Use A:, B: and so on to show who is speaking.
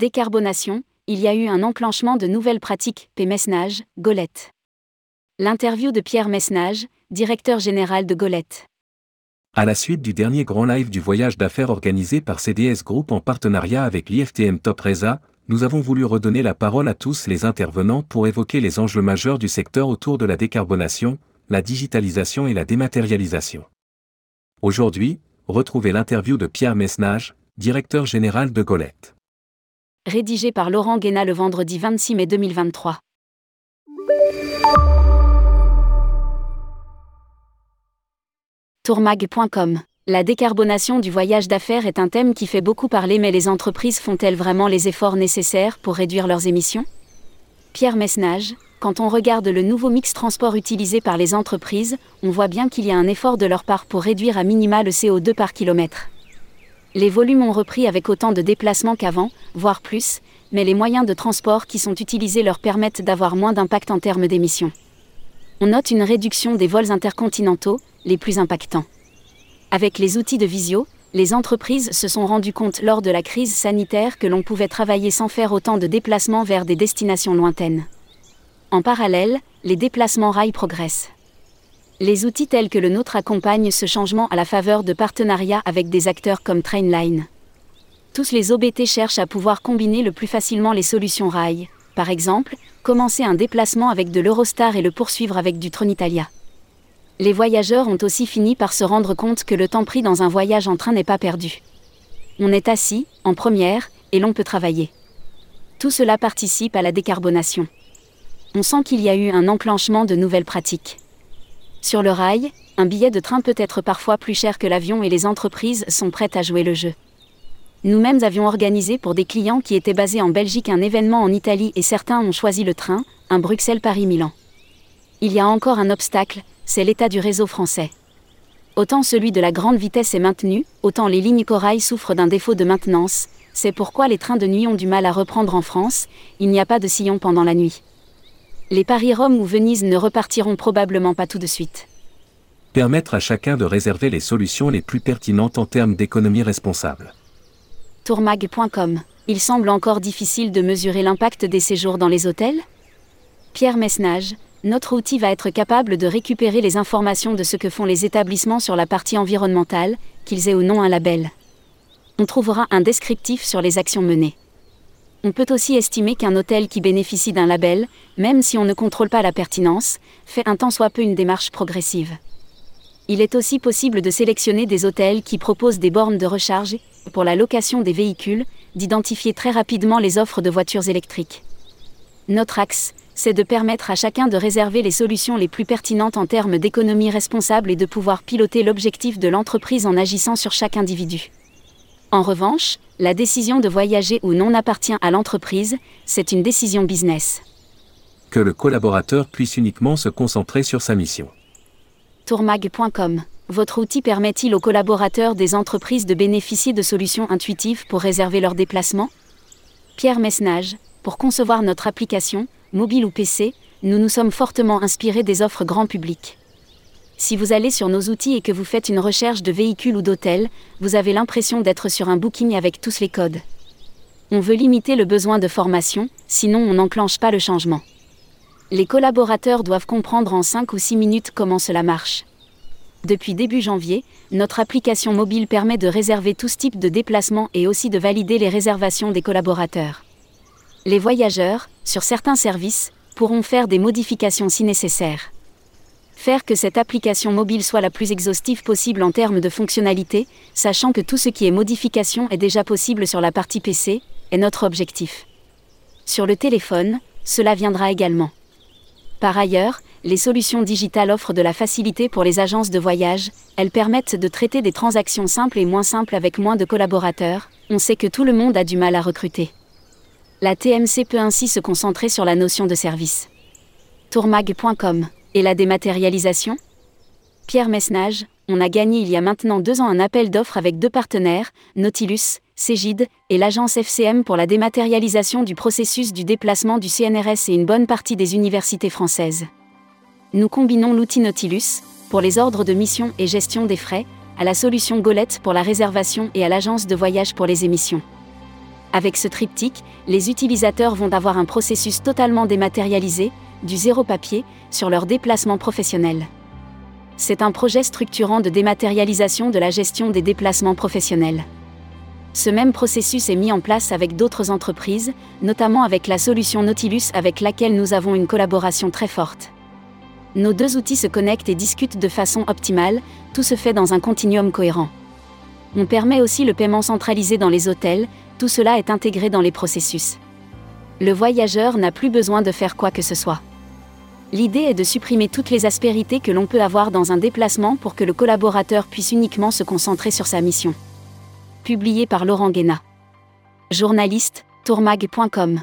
A: Décarbonation, il y a eu un enclenchement de nouvelles pratiques, P. Messnage, Golette. L'interview de Pierre Messnage, directeur général de Golette.
B: À la suite du dernier grand live du voyage d'affaires organisé par CDS Group en partenariat avec l'IFTM Top Reza, nous avons voulu redonner la parole à tous les intervenants pour évoquer les enjeux majeurs du secteur autour de la décarbonation, la digitalisation et la dématérialisation. Aujourd'hui, retrouvez l'interview de Pierre Messnage, directeur général de Golette.
A: Rédigé par Laurent Guéna le vendredi 26 mai 2023. Tourmag.com La décarbonation du voyage d'affaires est un thème qui fait beaucoup parler mais les entreprises font-elles vraiment les efforts nécessaires pour réduire leurs émissions? Pierre Messnage, quand on regarde le nouveau mix transport utilisé par les entreprises, on voit bien qu'il y a un effort de leur part pour réduire à minima le CO2 par kilomètre. Les volumes ont repris avec autant de déplacements qu'avant, voire plus, mais les moyens de transport qui sont utilisés leur permettent d'avoir moins d'impact en termes d'émissions. On note une réduction des vols intercontinentaux, les plus impactants. Avec les outils de visio, les entreprises se sont rendues compte lors de la crise sanitaire que l'on pouvait travailler sans faire autant de déplacements vers des destinations lointaines. En parallèle, les déplacements rails progressent. Les outils tels que le nôtre accompagnent ce changement à la faveur de partenariats avec des acteurs comme Trainline. Tous les OBT cherchent à pouvoir combiner le plus facilement les solutions rail. Par exemple, commencer un déplacement avec de l'Eurostar et le poursuivre avec du Tronitalia. Les voyageurs ont aussi fini par se rendre compte que le temps pris dans un voyage en train n'est pas perdu. On est assis, en première, et l'on peut travailler. Tout cela participe à la décarbonation on sent qu'il y a eu un enclenchement de nouvelles pratiques. Sur le rail, un billet de train peut être parfois plus cher que l'avion et les entreprises sont prêtes à jouer le jeu. Nous-mêmes avions organisé pour des clients qui étaient basés en Belgique un événement en Italie et certains ont choisi le train, un Bruxelles-Paris-Milan. Il y a encore un obstacle, c'est l'état du réseau français. Autant celui de la grande vitesse est maintenu, autant les lignes corail souffrent d'un défaut de maintenance, c'est pourquoi les trains de nuit ont du mal à reprendre en France, il n'y a pas de sillon pendant la nuit les Paris-Rome ou Venise ne repartiront probablement pas tout de suite.
B: Permettre à chacun de réserver les solutions les plus pertinentes en termes d'économie responsable.
A: Tourmag.com Il semble encore difficile de mesurer l'impact des séjours dans les hôtels Pierre Messnage, notre outil va être capable de récupérer les informations de ce que font les établissements sur la partie environnementale, qu'ils aient ou non un label. On trouvera un descriptif sur les actions menées. On peut aussi estimer qu'un hôtel qui bénéficie d'un label, même si on ne contrôle pas la pertinence, fait un tant soit peu une démarche progressive. Il est aussi possible de sélectionner des hôtels qui proposent des bornes de recharge pour la location des véhicules, d'identifier très rapidement les offres de voitures électriques. Notre axe, c'est de permettre à chacun de réserver les solutions les plus pertinentes en termes d'économie responsable et de pouvoir piloter l'objectif de l'entreprise en agissant sur chaque individu. En revanche, la décision de voyager ou non appartient à l'entreprise, c'est une décision business.
B: Que le collaborateur puisse uniquement se concentrer sur sa mission.
A: Tourmag.com Votre outil permet-il aux collaborateurs des entreprises de bénéficier de solutions intuitives pour réserver leurs déplacements? Pierre Messnage, pour concevoir notre application, mobile ou PC, nous nous sommes fortement inspirés des offres grand public. Si vous allez sur nos outils et que vous faites une recherche de véhicule ou d'hôtel, vous avez l'impression d'être sur un booking avec tous les codes. On veut limiter le besoin de formation, sinon on n'enclenche pas le changement. Les collaborateurs doivent comprendre en 5 ou 6 minutes comment cela marche. Depuis début janvier, notre application mobile permet de réserver tout type de déplacement et aussi de valider les réservations des collaborateurs. Les voyageurs, sur certains services, pourront faire des modifications si nécessaire. Faire que cette application mobile soit la plus exhaustive possible en termes de fonctionnalité, sachant que tout ce qui est modification est déjà possible sur la partie PC, est notre objectif. Sur le téléphone, cela viendra également. Par ailleurs, les solutions digitales offrent de la facilité pour les agences de voyage, elles permettent de traiter des transactions simples et moins simples avec moins de collaborateurs, on sait que tout le monde a du mal à recruter. La TMC peut ainsi se concentrer sur la notion de service. tourmag.com et la dématérialisation? Pierre Messnage, on a gagné il y a maintenant deux ans un appel d'offres avec deux partenaires, Nautilus, Cégide et l'agence FCM pour la dématérialisation du processus du déplacement du CNRS et une bonne partie des universités françaises. Nous combinons l'outil Nautilus, pour les ordres de mission et gestion des frais, à la solution Golette pour la réservation et à l'agence de voyage pour les émissions. Avec ce triptyque, les utilisateurs vont avoir un processus totalement dématérialisé, du zéro papier, sur leur déplacement professionnel. C'est un projet structurant de dématérialisation de la gestion des déplacements professionnels. Ce même processus est mis en place avec d'autres entreprises, notamment avec la solution Nautilus avec laquelle nous avons une collaboration très forte. Nos deux outils se connectent et discutent de façon optimale, tout se fait dans un continuum cohérent. On permet aussi le paiement centralisé dans les hôtels, tout cela est intégré dans les processus. Le voyageur n'a plus besoin de faire quoi que ce soit. L'idée est de supprimer toutes les aspérités que l'on peut avoir dans un déplacement pour que le collaborateur puisse uniquement se concentrer sur sa mission. Publié par Laurent Guéna. Journaliste, tourmag.com.